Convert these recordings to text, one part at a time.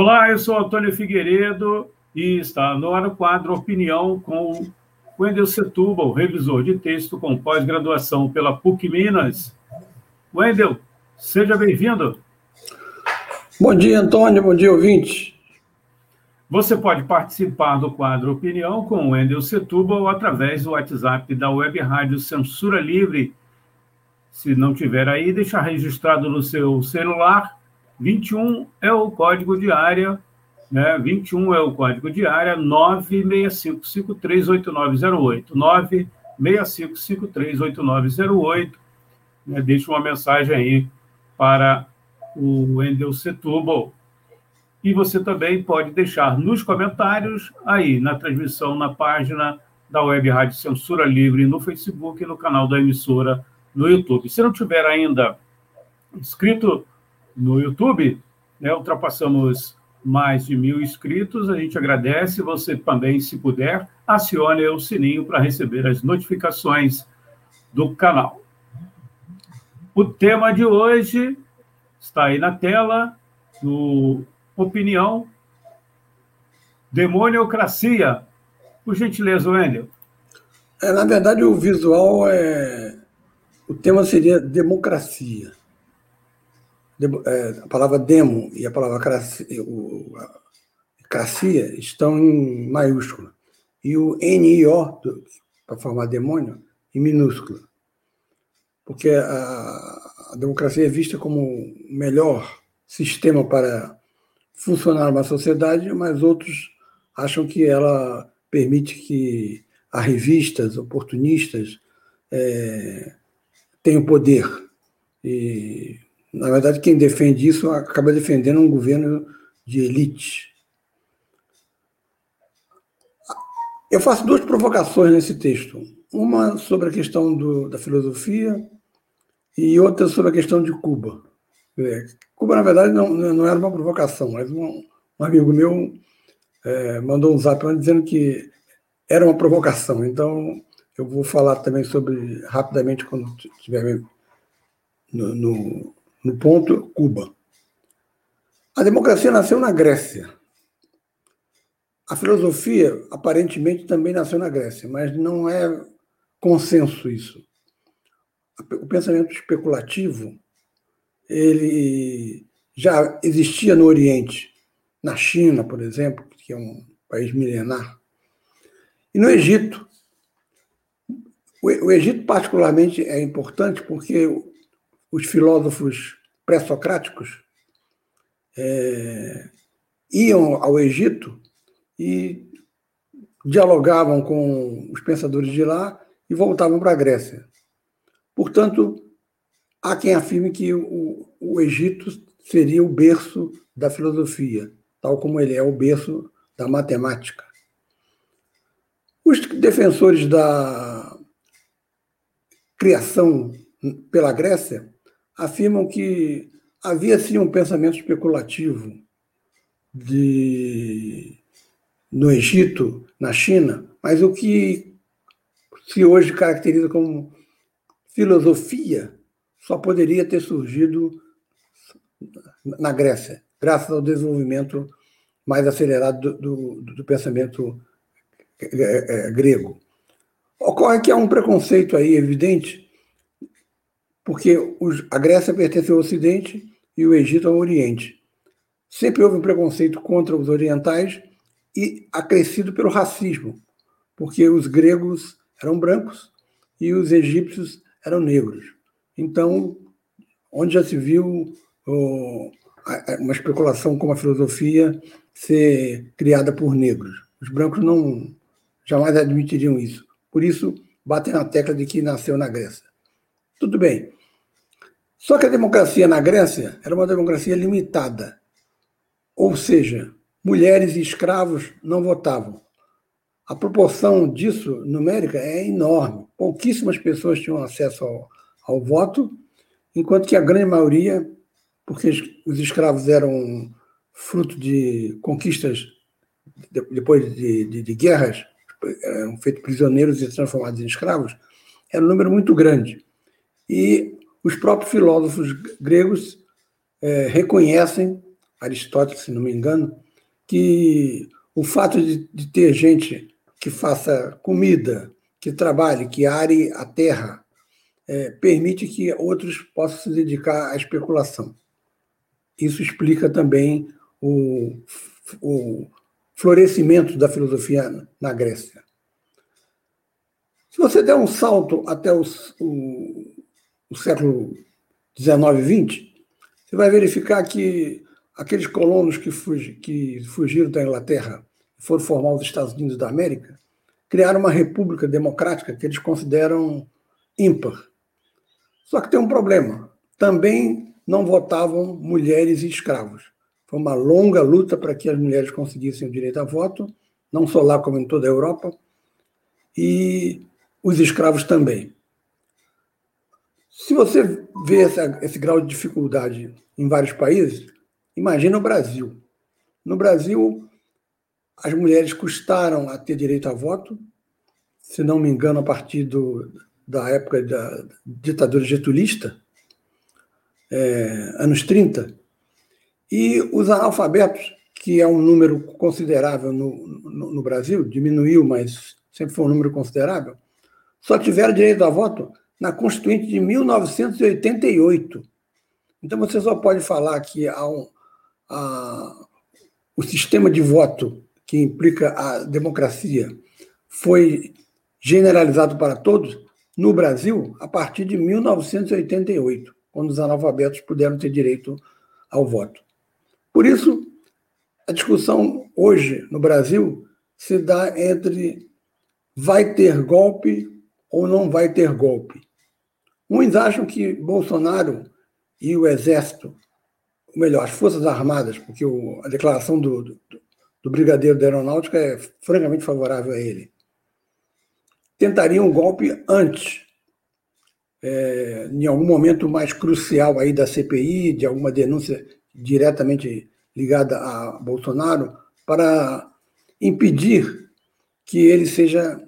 Olá, eu sou Antônio Figueiredo e está no ar o quadro Opinião com Wendel Setúbal, revisor de texto com pós-graduação pela PUC Minas. Wendel, seja bem-vindo. Bom dia, Antônio. Bom dia, ouvinte. Você pode participar do quadro Opinião com o Wendel Setúbal através do WhatsApp da Web Rádio Censura Livre. Se não tiver aí, deixa registrado no seu celular 21 é o código de área, né? 21 é o código de área 965538908. 965538908. Né? Deixa uma mensagem aí para o Wendel Setúbal. E você também pode deixar nos comentários aí na transmissão na página da Web Rádio Censura Livre no Facebook e no canal da emissora no YouTube. Se não tiver ainda inscrito no YouTube, né, ultrapassamos mais de mil inscritos. A gente agradece. Você também, se puder, acione o sininho para receber as notificações do canal. O tema de hoje está aí na tela, no Opinião Demoniocracia. Por gentileza, Wendel. É, na verdade, o visual é. O tema seria democracia. É, a palavra demo e a palavra cracia estão em maiúscula. E o NIO, para formar demônio, em minúscula. Porque a, a democracia é vista como o melhor sistema para funcionar uma sociedade, mas outros acham que ela permite que as revistas oportunistas é, tenham poder. E na verdade, quem defende isso acaba defendendo um governo de elite. Eu faço duas provocações nesse texto. Uma sobre a questão do, da filosofia e outra sobre a questão de Cuba. Cuba, na verdade, não, não era uma provocação, mas um, um amigo meu é, mandou um zap dizendo que era uma provocação. Então, eu vou falar também sobre, rapidamente, quando estiver no, no, no ponto Cuba. A democracia nasceu na Grécia. A filosofia, aparentemente, também nasceu na Grécia, mas não é consenso isso. O pensamento especulativo ele já existia no Oriente, na China, por exemplo, que é um país milenar, e no Egito. O Egito, particularmente, é importante porque os filósofos pré-socráticos é, iam ao Egito e dialogavam com os pensadores de lá e voltavam para a Grécia. Portanto, há quem afirme que o, o Egito seria o berço da filosofia, tal como ele é o berço da matemática. Os defensores da criação pela Grécia afirmam que havia sim um pensamento especulativo de, no Egito, na China, mas o que se hoje caracteriza como filosofia só poderia ter surgido na Grécia, graças ao desenvolvimento mais acelerado do, do, do pensamento é, é, grego. Ocorre que há um preconceito aí evidente porque a Grécia pertence ao Ocidente e o Egito ao Oriente. Sempre houve um preconceito contra os orientais e acrescido pelo racismo, porque os gregos eram brancos e os egípcios eram negros. Então, onde já se viu oh, uma especulação como a filosofia ser criada por negros? Os brancos não jamais admitiriam isso. Por isso, batem na tecla de que nasceu na Grécia. Tudo bem. Só que a democracia na Grécia era uma democracia limitada. ou seja, mulheres e escravos não votavam. A proporção disso numérica é enorme. Pouquíssimas pessoas tinham acesso ao, ao voto, enquanto que a grande maioria, porque os escravos eram fruto de conquistas depois de, de, de guerras, eram feitos prisioneiros e transformados em escravos, era um número muito grande. E os próprios filósofos gregos é, reconhecem, Aristóteles, se não me engano, que o fato de, de ter gente que faça comida, que trabalhe, que are a terra, é, permite que outros possam se dedicar à especulação. Isso explica também o, o florescimento da filosofia na Grécia. Se você der um salto até o, o, o século XIX e XX, você vai verificar que aqueles colonos que, fugi, que fugiram da Inglaterra e foram formar os Estados Unidos da América criaram uma república democrática que eles consideram ímpar. Só que tem um problema. Também não votavam mulheres e escravos. Foi uma longa luta para que as mulheres conseguissem o direito a voto, não só lá como em toda a Europa, e os escravos também. Se você vê essa, esse grau de dificuldade em vários países, imagina o Brasil. No Brasil, as mulheres custaram a ter direito a voto, se não me engano, a partir do, da época da ditadura getulista, é, anos 30, e os analfabetos, que é um número considerável no, no, no Brasil, diminuiu, mas sempre foi um número considerável, só tiveram direito a voto na Constituinte de 1988. Então você só pode falar que há um, a, o sistema de voto que implica a democracia foi generalizado para todos no Brasil a partir de 1988, quando os analfabetos puderam ter direito ao voto. Por isso, a discussão hoje no Brasil se dá entre vai ter golpe ou não vai ter golpe. Uns acham que Bolsonaro e o Exército, ou melhor, as Forças Armadas, porque o, a declaração do, do, do Brigadeiro da Aeronáutica é francamente favorável a ele, tentariam um golpe antes, é, em algum momento mais crucial aí da CPI, de alguma denúncia diretamente ligada a Bolsonaro, para impedir que ele seja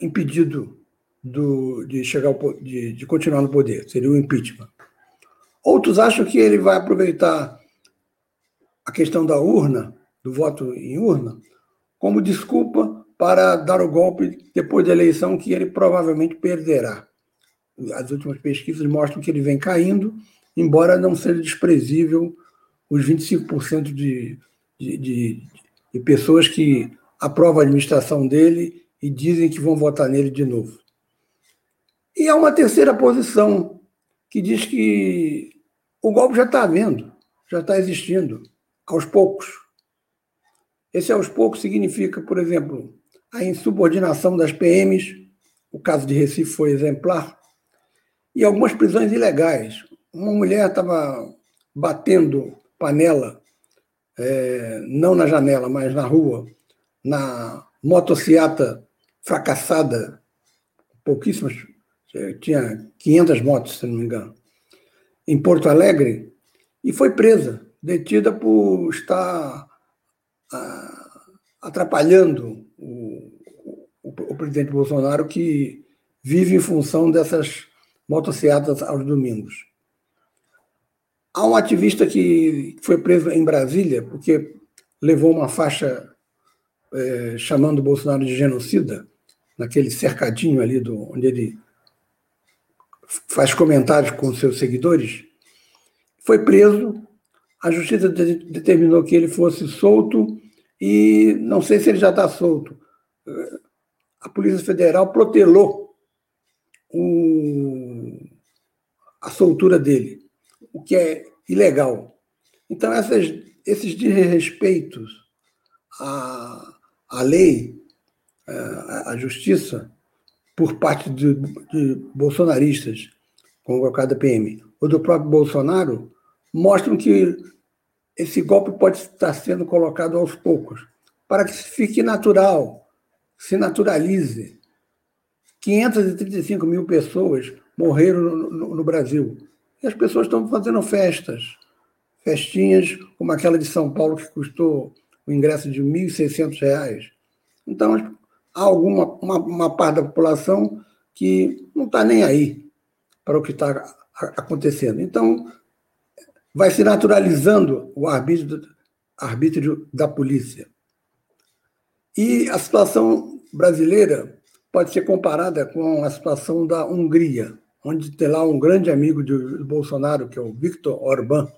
impedido do, de chegar ao, de, de continuar no poder, seria o impeachment. Outros acham que ele vai aproveitar a questão da urna, do voto em urna, como desculpa para dar o golpe depois da eleição que ele provavelmente perderá. As últimas pesquisas mostram que ele vem caindo, embora não seja desprezível os 25% de, de, de, de pessoas que aprovam a administração dele e dizem que vão votar nele de novo. E há uma terceira posição que diz que o golpe já está havendo, já está existindo, aos poucos. Esse aos poucos significa, por exemplo, a insubordinação das PMs, o caso de Recife foi exemplar, e algumas prisões ilegais. Uma mulher estava batendo panela, é, não na janela, mas na rua, na motociata fracassada, pouquíssimas tinha 500 motos, se não me engano, em Porto Alegre, e foi presa, detida por estar ah, atrapalhando o, o, o, presidente Bolsonaro, que vive em função dessas motocicletas aos domingos. Há um ativista que foi preso em Brasília porque levou uma faixa é, chamando Bolsonaro de genocida, naquele cercadinho ali do, onde ele faz comentários com seus seguidores, foi preso. A justiça determinou que ele fosse solto e não sei se ele já está solto. A Polícia Federal protelou o, a soltura dele, o que é ilegal. Então, essas, esses desrespeitos à, à lei, à, à justiça, por parte de, de bolsonaristas, como o caso da PM, ou do próprio Bolsonaro, mostram que esse golpe pode estar sendo colocado aos poucos, para que fique natural, se naturalize. 535 mil pessoas morreram no, no, no Brasil. E as pessoas estão fazendo festas. Festinhas como aquela de São Paulo, que custou o ingresso de R$ 1.600. Então, há alguma uma, uma parte da população que não está nem aí para o que está acontecendo. Então, vai se naturalizando o arbítrio, arbítrio da polícia. E a situação brasileira pode ser comparada com a situação da Hungria, onde tem lá um grande amigo de Bolsonaro, que é o Viktor Orbán,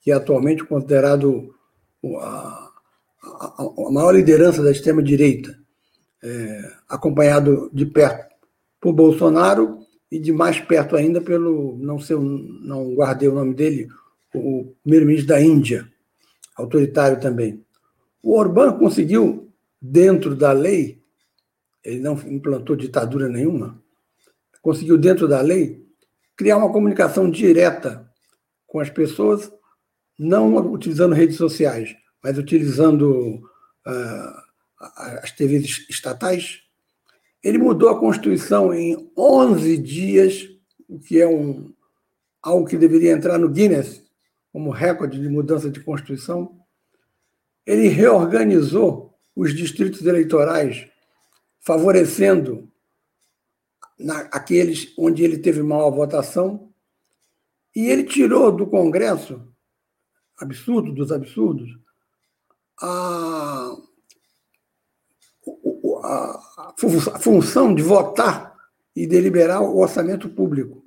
que é atualmente considerado a, a, a maior liderança da extrema-direita, é, acompanhado de perto por Bolsonaro e de mais perto ainda pelo, não sei, não guardei o nome dele, o primeiro-ministro da Índia, autoritário também. O Orbán conseguiu, dentro da lei, ele não implantou ditadura nenhuma, conseguiu, dentro da lei, criar uma comunicação direta com as pessoas, não utilizando redes sociais, mas utilizando uh, as TVs estatais. Ele mudou a Constituição em 11 dias, o que é um, algo que deveria entrar no Guinness como recorde de mudança de Constituição. Ele reorganizou os distritos eleitorais, favorecendo na, aqueles onde ele teve maior votação, e ele tirou do Congresso, absurdo dos absurdos, a, a, a função de votar e deliberar o orçamento público,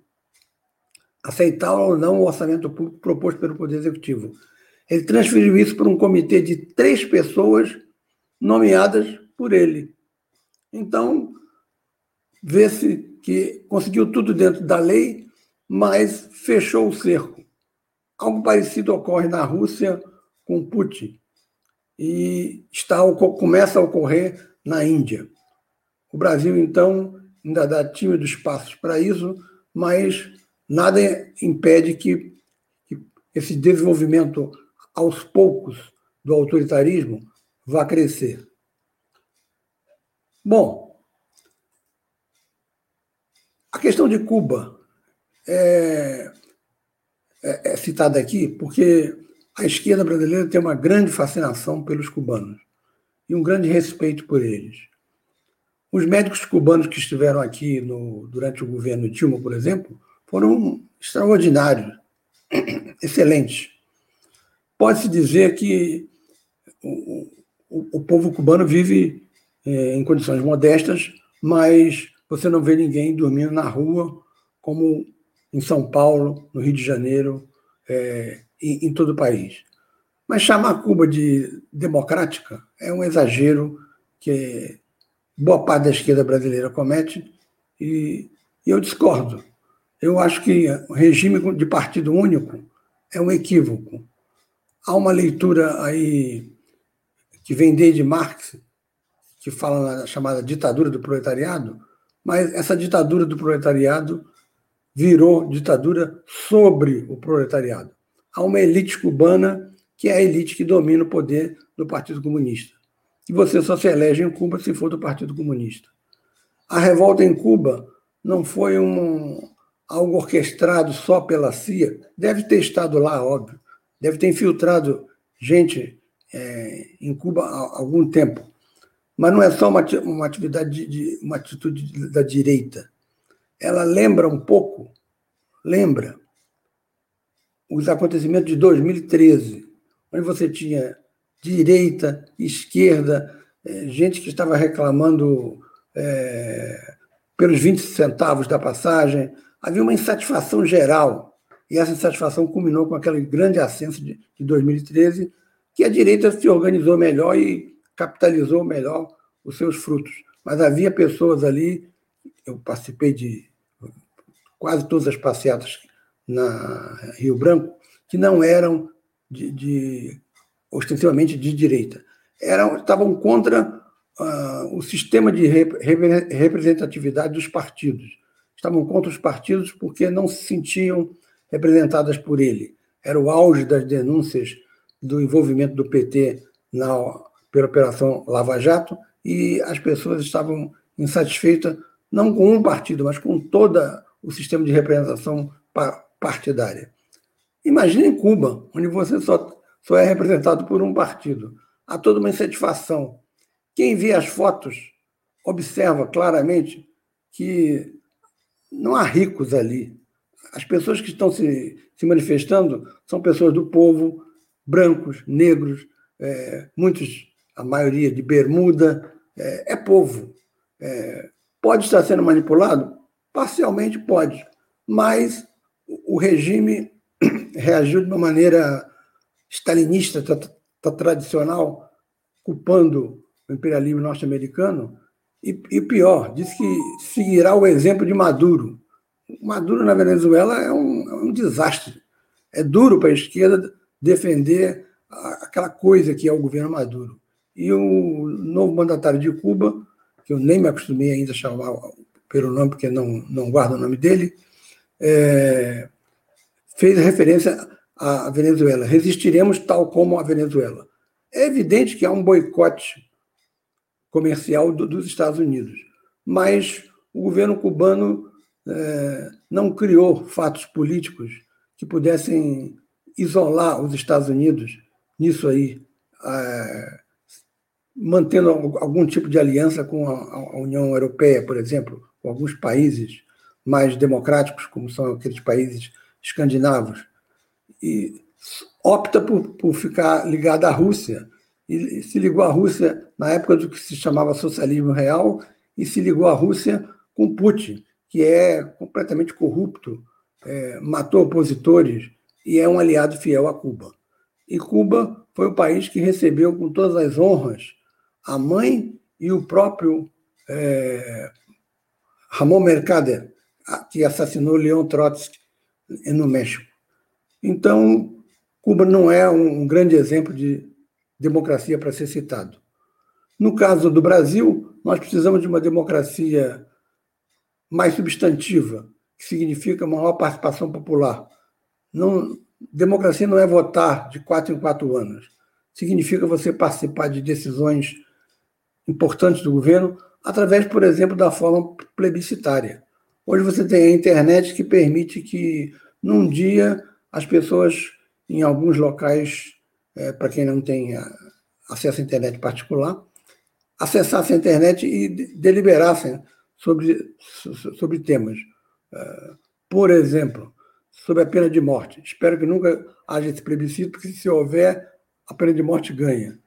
aceitar ou não o orçamento público proposto pelo Poder Executivo. Ele transferiu isso para um comitê de três pessoas nomeadas por ele. Então, vê-se que conseguiu tudo dentro da lei, mas fechou o cerco. Algo parecido ocorre na Rússia com Putin e está, começa a ocorrer na Índia. O Brasil, então, ainda dá tímidos passos para isso, mas nada impede que, esse desenvolvimento aos poucos do autoritarismo vá crescer. Bom, a questão de Cuba é, é, é, citada aqui porque a esquerda brasileira tem uma grande fascinação pelos cubanos e um grande respeito por eles. Os médicos cubanos que estiveram aqui no, durante o governo Dilma, por exemplo, foram extraordinários, excelentes. Pode-se dizer que o, o, o, povo cubano vive é, em condições modestas, mas você não vê ninguém dormindo na rua, como em São Paulo, no Rio de Janeiro, é, em, em todo o país. Mas chamar Cuba de democrática é um exagero que boa parte da esquerda brasileira comete e, eu discordo. Eu acho que o regime de partido único é um equívoco. Há uma leitura aí que vem desde Marx, que fala na chamada ditadura do proletariado, mas essa ditadura do proletariado virou ditadura sobre o proletariado. Há uma elite cubana que é a elite que domina o poder do Partido Comunista. E você só se elege em Cuba se for do Partido Comunista. A revolta em Cuba não foi um, algo orquestrado só pela CIA, deve ter estado lá, óbvio, deve ter infiltrado gente é, em Cuba há algum tempo. Mas não é só uma, atividade de, de, uma atitude da direita. Ela lembra um pouco, lembra os acontecimentos de 2013, onde você tinha direita, esquerda, é, gente que estava reclamando é, pelos 20 centavos da passagem. Havia uma insatisfação geral. E essa insatisfação culminou com aquele grande ascenso de, de 2013, que a direita se organizou melhor e capitalizou melhor os seus frutos. Mas havia pessoas ali, eu participei de quase todas as passeatas na Rio Branco, que não eram de, de ostensivamente de direita. Eram, estavam contra uh, o sistema de rep representatividade dos partidos. Estavam contra os partidos porque não se sentiam representadas por ele. Era o auge das denúncias do envolvimento do PT na, pela Operação Lava Jato e as pessoas estavam insatisfeitas não com um partido, mas com todo o sistema de representação partidária. Imagine em Cuba, onde você só, só é representado por um partido. Há toda uma insatisfação. Quem vê as fotos observa claramente que não há ricos ali. As pessoas que estão se, se manifestando são pessoas do povo, brancos, negros, é, muitos, a maioria de bermuda, é, é povo. É, pode estar sendo manipulado? Parcialmente pode, mas o regime reagiu de uma maneira stalinista, tradicional, culpando o imperialismo norte-americano, e, e, pior, disse que seguirá o exemplo de Maduro. Maduro na Venezuela é um, é um desastre. É duro para a esquerda defender aquela coisa que é o governo Maduro. E o novo mandatário de Cuba, que eu nem me acostumei ainda a chamar pelo nome, porque não, não guardo o nome dele, é, fez referência à Venezuela. Resistiremos tal como a Venezuela. É evidente que há um boicote comercial do, dos Estados Unidos, mas o governo cubano é, não criou fatos políticos que pudessem isolar os Estados Unidos nisso aí, é, mantendo algum tipo de aliança com a, a União Europeia, por exemplo, com alguns países mais democráticos, como são aqueles países escandinavos, e opta por, por ficar ligado à Rússia. E se ligou à Rússia na época do que se chamava socialismo real, e se ligou à Rússia com Putin, que é completamente corrupto, é, matou opositores e é um aliado fiel a Cuba. E Cuba foi o país que recebeu com todas as honras a mãe e o próprio é, Ramon Mercader, que assassinou Leon Trotsky no México. Então, Cuba não é um grande exemplo de democracia para ser citado. No caso do Brasil, nós precisamos de uma democracia mais substantiva, que significa maior participação popular. Não, democracia não é votar de quatro em quatro anos. Significa você participar de decisões importantes do governo através, por exemplo, da forma plebiscitária. Hoje você tem a internet que permite que, num dia, as pessoas, em alguns locais, é, para quem não tem acesso à internet particular, acessassem a internet e deliberassem sobre, sobre temas. É, por exemplo, sobre a pena de morte. Espero que nunca haja esse plebiscito, porque se houver, a pena de morte ganha.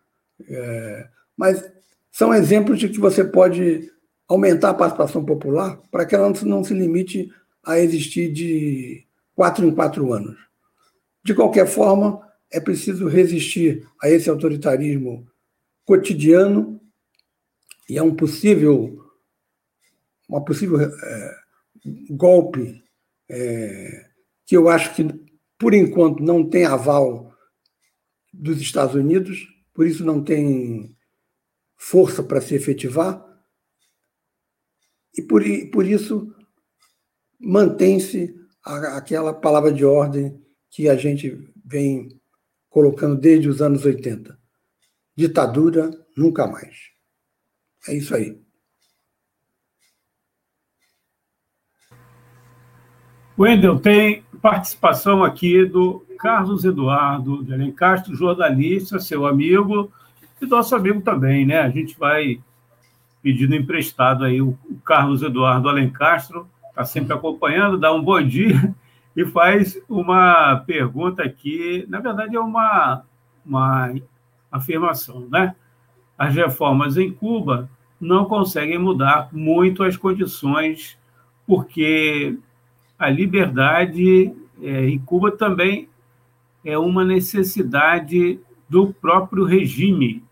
É, mas são exemplos de que você pode aumentar a participação popular para que ela não se limite a existir de quatro em quatro anos. De qualquer forma, é preciso resistir a esse autoritarismo cotidiano e a um possível, uma possível é, golpe é, que eu acho que, por enquanto, não tem aval dos Estados Unidos, por isso não tem força para se efetivar, e por, por isso mantém-se aquela palavra de ordem que a gente vem colocando desde os anos 80. Ditadura nunca mais. É isso aí. Wendel, tem participação aqui do Carlos Eduardo de Alencastro, jornalista, seu amigo, e nosso amigo também, né? A gente vai pedindo emprestado aí o, Carlos Eduardo Alencastro, está sempre acompanhando, dá um bom dia e faz uma pergunta aqui, na verdade é uma, uma afirmação, né? As reformas em Cuba não conseguem mudar muito as condições, porque a liberdade é, em Cuba também é uma necessidade do próprio regime.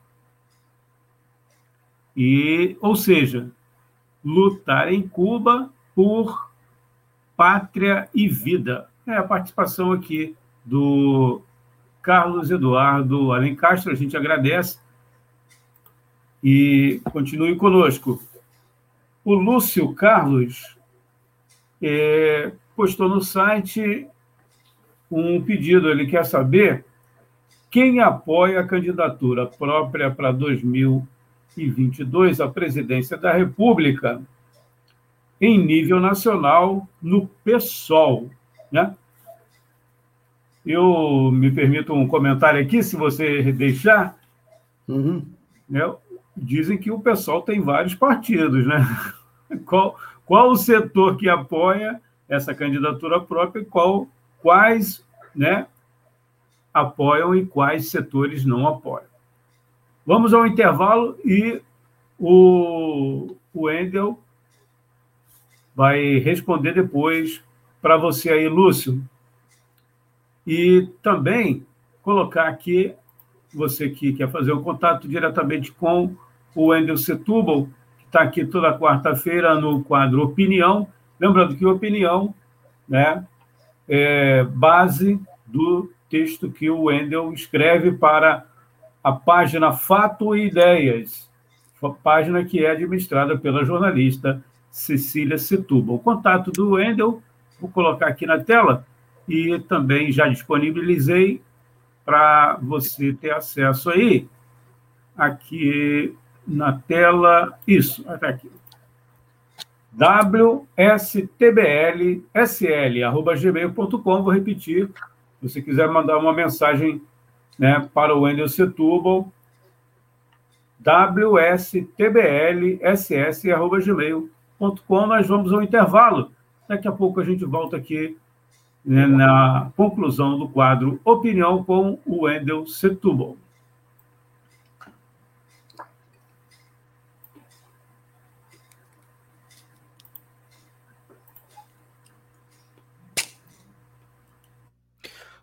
E, ou seja, lutar em Cuba por pátria e vida. É a participação aqui do Carlos Eduardo Alencastro, a gente agradece. E continue conosco. O Lúcio Carlos é, postou no site um pedido. Ele quer saber quem apoia a candidatura própria para 2022 à presidência da República em nível nacional no PSOL, né? Eu me permito um comentário aqui, se você deixar. Uhum. Né? Dizem que o pessoal tem vários partidos, né? Qual, qual o setor que apoia essa candidatura própria e qual, quais né, apoiam e quais setores não apoiam. Vamos ao intervalo e o, o Endel vai responder depois para você aí, Lúcio. E também colocar aqui, você que quer fazer um contato diretamente com o Wendel Setúbal, que está aqui toda quarta-feira no quadro Opinião. Lembrando que opinião né, é base do texto que o Wendel escreve para a página Fato e Ideias, página que é administrada pela jornalista Cecília Setúbal. O contato do Wendel, vou colocar aqui na tela, e também já disponibilizei para você ter acesso aí, aqui na tela, isso, até aqui. wstblsl.gmail.com, vou repetir, se você quiser mandar uma mensagem né, para o Wendel Setúbal, wstblss.gmail.com, nós vamos ao intervalo. Daqui a pouco a gente volta aqui né, na conclusão do quadro Opinião com o Wendel Setúbal.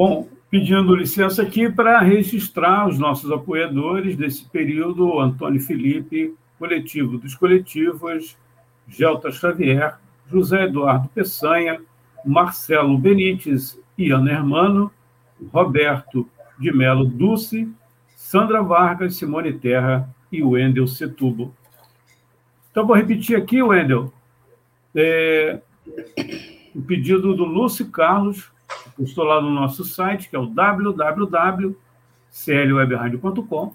Bom, pedindo licença aqui para registrar os nossos apoiadores desse período, Antônio Felipe, coletivo dos coletivos, Gelta Xavier, José Eduardo Peçanha, Marcelo Benites e Ana Hermano, Roberto de Melo Dulce, Sandra Vargas, Simone Terra e Wendel Setubo. Então, vou repetir aqui, Wendel, é, o pedido do Lúcio Carlos, que estou lá no nosso site, que é o www.clwebradio.com,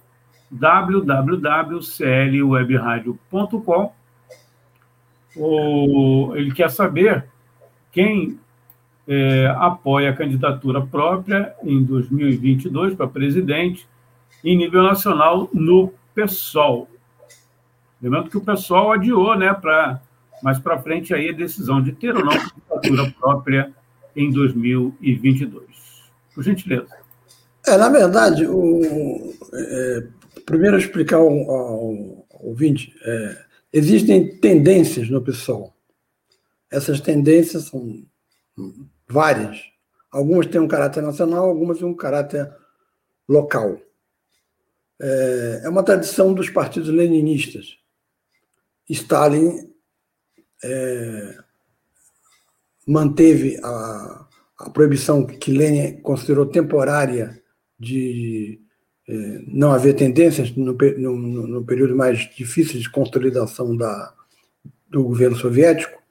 www.clwebradio.com. Ele quer saber quem é, apoia a candidatura própria em 2022 para presidente em nível nacional no PSOL. Lembrando que o PSOL adiou, né, para mais para frente aí a decisão de ter ou não candidatura própria em 2022. Por gentileza. É, na verdade, o, é, primeiro explicar ao, ao ouvinte, é, existem tendências no PSOL. Essas tendências são várias. Algumas têm um caráter nacional, algumas têm um caráter local. É, é uma tradição dos partidos leninistas. Stalin é, manteve a, a proibição que Lenin considerou temporária de é, não haver tendências no, no, no, período mais difícil de consolidação da, do governo soviético,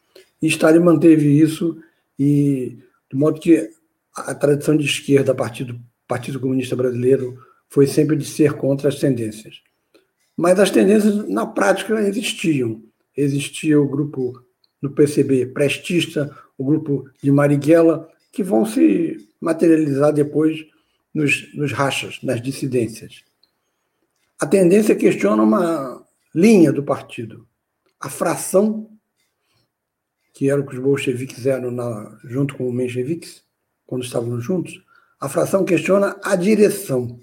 e Stalin manteve isso, e de modo que a tradição de esquerda, partido, partido Comunista Brasileiro, foi sempre de ser contra as tendências. Mas as tendências, na prática, existiam. Existia o grupo no PCB prestista, o grupo de Marighella, que vão se materializar depois nos, nos rachas, nas dissidências. A tendência questiona uma linha do partido. A fração, que era o que os bolcheviques eram na, junto com os mencheviques, quando estavam juntos, a fração questiona a direção.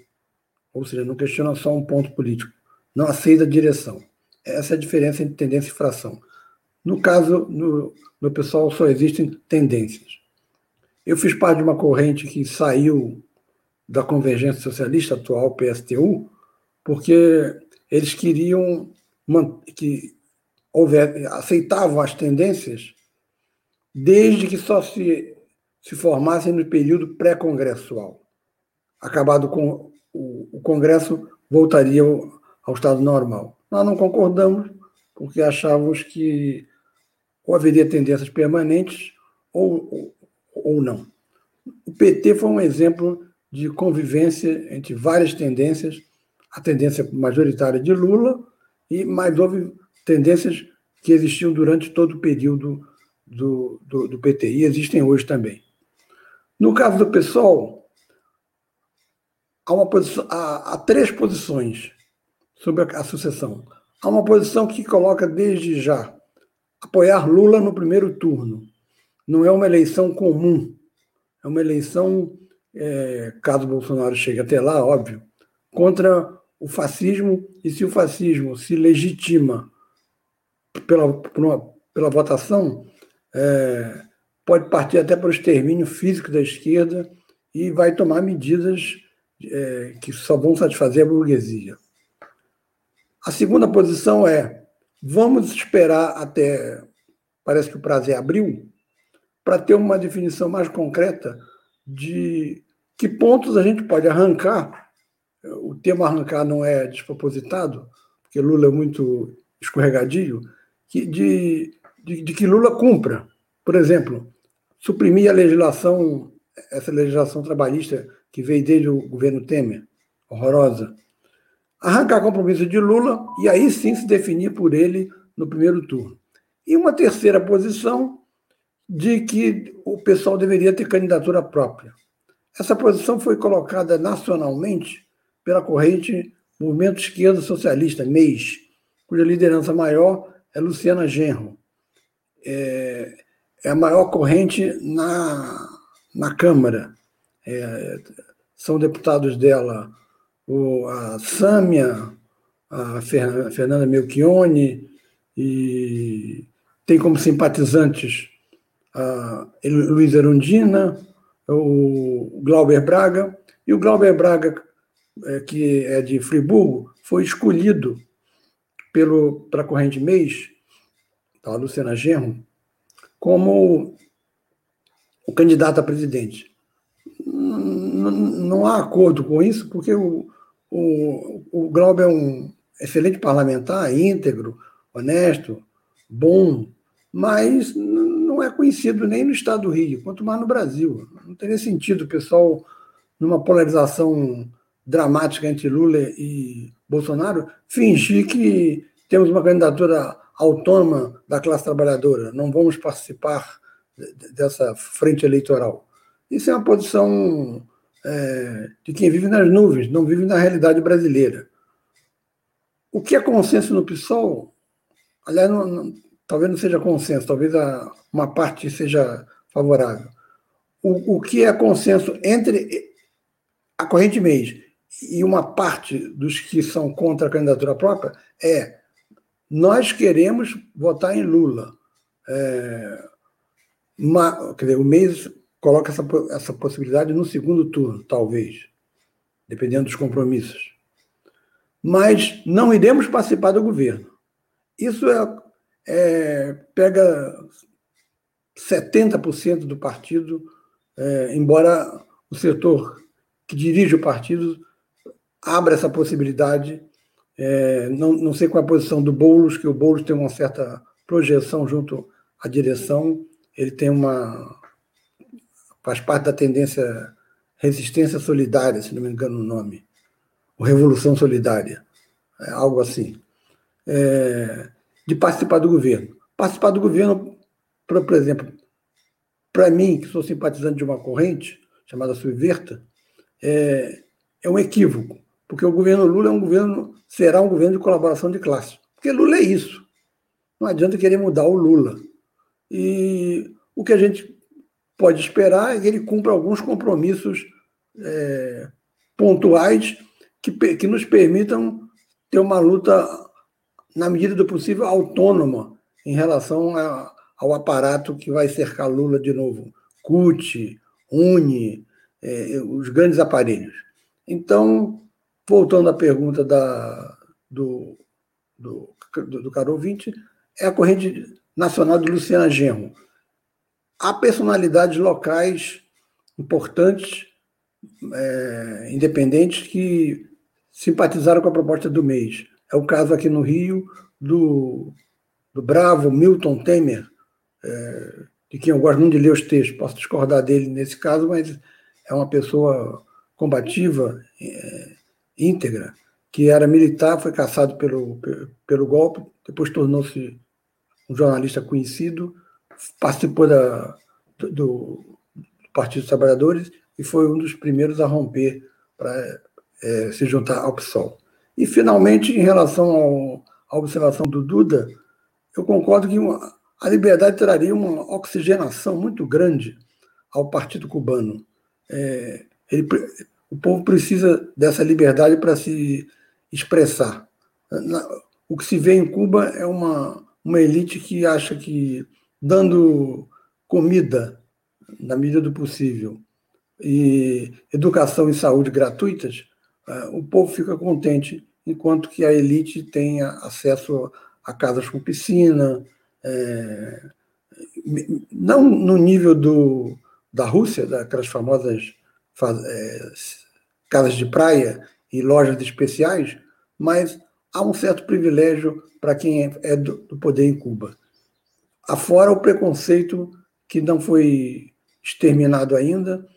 Ou seja, não questiona só um ponto político, não aceita a direção. Essa é a diferença entre tendência e fração. No caso, no, no pessoal só existem tendências. Eu fiz parte de uma corrente que saiu da Convergência Socialista atual, PSTU, porque eles queriam que houver, aceitavam as tendências desde que só se, se formassem no período pré-congressual. Acabado com o, o Congresso, voltaria ao, ao estado normal. Nós não concordamos, porque achávamos que ou haveria tendências permanentes ou, ou, ou não. O PT foi um exemplo de convivência entre várias tendências, a tendência majoritária de Lula, e mas houve tendências que existiam durante todo o período do, do, do PT, e existem hoje também. No caso do PSOL, há, uma posição, há, há três posições sobre a, a sucessão. Há uma posição que coloca desde já apoiar Lula no primeiro turno. Não é uma eleição comum, é uma eleição, é, caso Bolsonaro chegue até lá, óbvio, contra o fascismo, e se o fascismo se legitima pela, uma, pela votação, é, pode partir até para o extermínio físico da esquerda e vai tomar medidas é, que só vão satisfazer a burguesia. A segunda posição é Vamos esperar até, parece que o prazo é abril, para ter uma definição mais concreta de que pontos a gente pode arrancar. O termo arrancar não é despropositado, porque Lula é muito escorregadio, de, de, de que Lula cumpra. Por exemplo, suprimir a legislação, essa legislação trabalhista que veio desde o governo Temer, horrorosa, arrancar compromisso de Lula e aí sim se definir por ele no primeiro turno. E uma terceira posição de que o pessoal deveria ter candidatura própria. Essa posição foi colocada nacionalmente pela corrente Movimento Esquerdo Socialista, MEIS, cuja liderança maior é Luciana Genro. É, é a maior corrente na, na Câmara. É, são deputados dela o, a Sâmia, a Fernanda Melchione, e tem como simpatizantes a Luiz Erundina, o Glauber Braga, e o Glauber Braga, é, que é de Friburgo, foi escolhido pelo, pela corrente mês, a Luciana Genro, como o candidato a presidente. Não há acordo com isso, porque o, o, o Glauber é um excelente parlamentar, íntegro, honesto, bom, mas não é conhecido nem no estado do Rio, quanto mais no Brasil. Não teria sentido o pessoal, numa polarização dramática entre Lula e Bolsonaro, fingir que temos uma candidatura autônoma da classe trabalhadora, não vamos participar dessa frente eleitoral. Isso é uma posição é, de quem vive nas nuvens, não vive na realidade brasileira. O que é consenso no PSOL, aliás, não, não, talvez não seja consenso, talvez a, uma parte seja favorável. O, o que é consenso entre a corrente mês e uma parte dos que são contra a candidatura própria é nós queremos votar em Lula. É, uma, dizer, o mês coloca essa, essa possibilidade no segundo turno, talvez, dependendo dos compromissos. Mas não iremos participar do governo. Isso é, é pega 70% do partido, é, embora o setor que dirige o partido abra essa possibilidade. É, não, não sei qual é a posição do Boulos, que o Boulos tem uma certa projeção junto à direção, ele tem uma faz parte da tendência Resistência Solidária, se não me engano o nome, ou Revolução Solidária, é algo assim, é, de participar do governo. Participar do governo, por, por exemplo, para mim, que sou simpatizante de uma corrente chamada Subverta, é, é um equívoco, porque o governo Lula é um governo, será um governo de colaboração de classe. Porque Lula é isso. Não adianta querer mudar o Lula. E o que a gente pode esperar que ele cumpra alguns compromissos é, pontuais que, que nos permitam ter uma luta, na medida do possível, autônoma em relação a, ao aparato que vai cercar Lula de novo. CUT, UNE, é, os grandes aparelhos. Então, voltando à pergunta da, do, do, do, do caro ouvinte, é a corrente nacional de Luciana Genro. Há personalidades locais importantes, é, independentes, que simpatizaram com a proposta do mês. É o caso aqui no Rio do, do bravo Milton Temer, é, de quem eu gosto muito de ler os textos. Posso discordar dele nesse caso, mas é uma pessoa combativa, é, íntegra, que era militar, foi caçado pelo, pelo golpe, depois tornou-se um jornalista conhecido, participou da, do, do, Partido dos Trabalhadores e foi um dos primeiros a romper para é, se juntar ao PSOL. E, finalmente, em relação ao, à observação do Duda, eu concordo que uma, a liberdade traria uma oxigenação muito grande ao Partido Cubano. É, ele, o povo precisa dessa liberdade para se expressar. O que se vê em Cuba é uma, uma elite que acha que, dando comida, na medida do possível, e educação e saúde gratuitas, é, o povo fica contente, enquanto que a elite tem acesso a casas com piscina, é, não no nível do, da Rússia, daquelas famosas é, casas de praia e lojas especiais, mas há um certo privilégio para quem é, é do, do poder em Cuba. Afora o preconceito que não foi exterminado ainda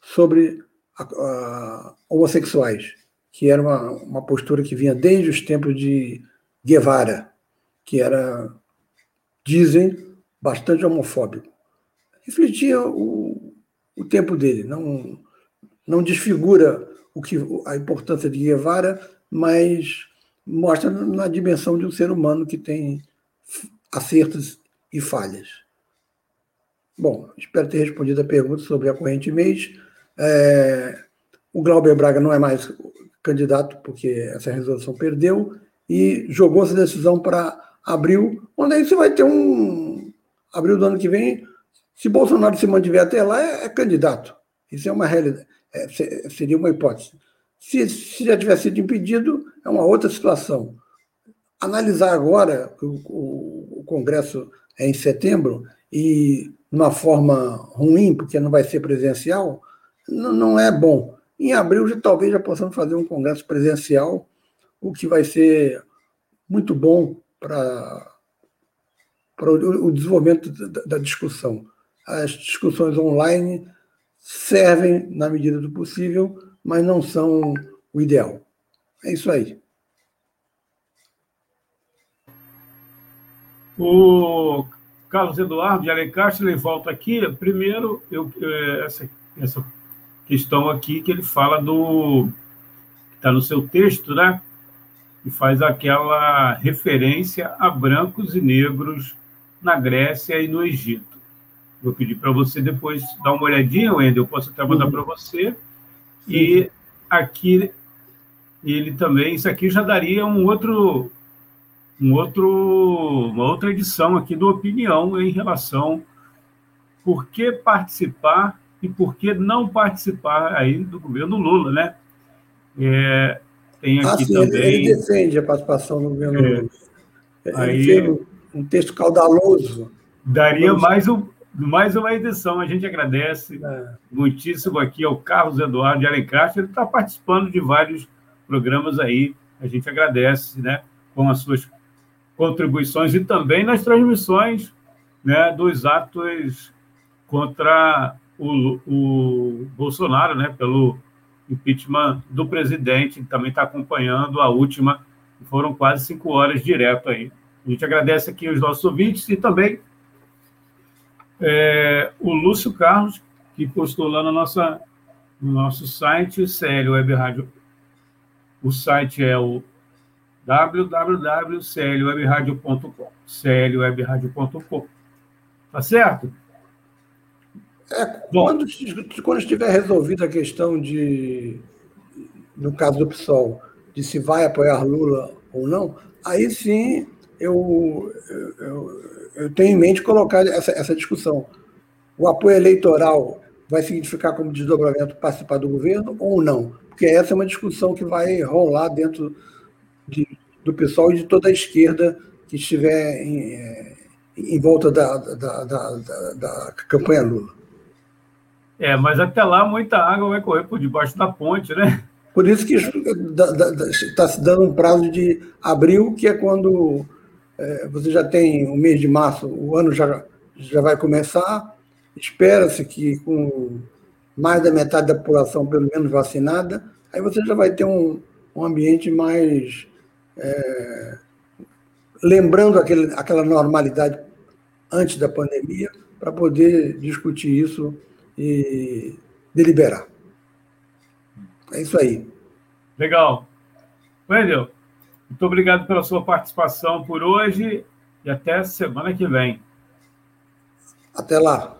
sobre a, a, homossexuais, que era uma, uma postura que vinha desde os tempos de Guevara, que era, dizem, bastante homofóbico. Refletia o, o tempo dele, não, não desfigura o que, a importância de Guevara, mas mostra na dimensão de um ser humano que tem acertos e falhas. Bom, espero ter respondido a pergunta sobre a corrente mês. É, o Glauber Braga não é mais candidato, porque essa resolução perdeu, e jogou essa decisão para abril, onde aí você vai ter um. Abril do ano que vem, se Bolsonaro se mantiver até lá, é, é candidato. Isso é uma realidade, é, seria uma hipótese. Se, se já tivesse sido impedido, é uma outra situação. Analisar agora, o, o, o Congresso em setembro, e numa forma ruim, porque não vai ser presencial, não, não é bom. Em abril, já, talvez já possamos fazer um congresso presencial, o que vai ser muito bom para o, o desenvolvimento da, da discussão. As discussões online servem na medida do possível, mas não são o ideal. É isso aí. O Carlos Eduardo de Alencar, ele volta aqui. Primeiro, eu, é, essa, essa questão aqui que ele fala do. está no seu texto, né? E faz aquela referência a brancos e negros na Grécia e no Egito. Vou pedir para você depois dar uma olhadinha, Wendel, eu posso até mandar uhum. para você. E aqui ele também, isso aqui já daria um outro, um outro, uma outra edição aqui do Opinião em relação por que participar e por que não participar aí do governo Lula, né? É, tem aqui ah, sim, também... Ele defende a participação do governo é, Lula. Ele aí, fez um texto caudaloso. Daria mais, um, mais uma edição. A gente agradece é. muitíssimo aqui ao Carlos Eduardo de Alencar. Ele está participando de vários programas aí. A gente agradece, né? Com as suas contribuições e também nas transmissões né, dos atos contra o, o Bolsonaro, né, pelo impeachment do presidente, também está acompanhando a última, foram quase cinco horas direto aí. A gente agradece aqui os nossos ouvintes e também é, o Lúcio Carlos, que postou lá na nossa no nosso site, CL Web Rádio. O site é o www.clwebradio.com. clwebradio.com. Tá certo? É, quando, quando estiver resolvida a questão de, no caso do PSOL, de se vai apoiar Lula ou não, aí sim eu, eu, eu tenho em mente colocar essa, essa discussão. O apoio eleitoral vai significar como desdobramento participar do governo ou não? Porque essa é uma discussão que vai rolar dentro de, do pessoal e de toda a esquerda que estiver em, é, em volta da, da, da, da, campanha Lula. É, mas até lá muita água vai correr por debaixo da ponte, né? Por isso que está se dando um prazo de abril, que é quando é, você já tem o mês de março, o ano já, já vai começar. Espera-se que com mais da metade da população, pelo menos, vacinada, aí você já vai ter um, um ambiente mais. É, lembrando aquele, aquela normalidade antes da pandemia, para poder discutir isso e deliberar. É isso aí. Legal. Wendel, muito obrigado pela sua participação por hoje e até semana que vem. Até lá.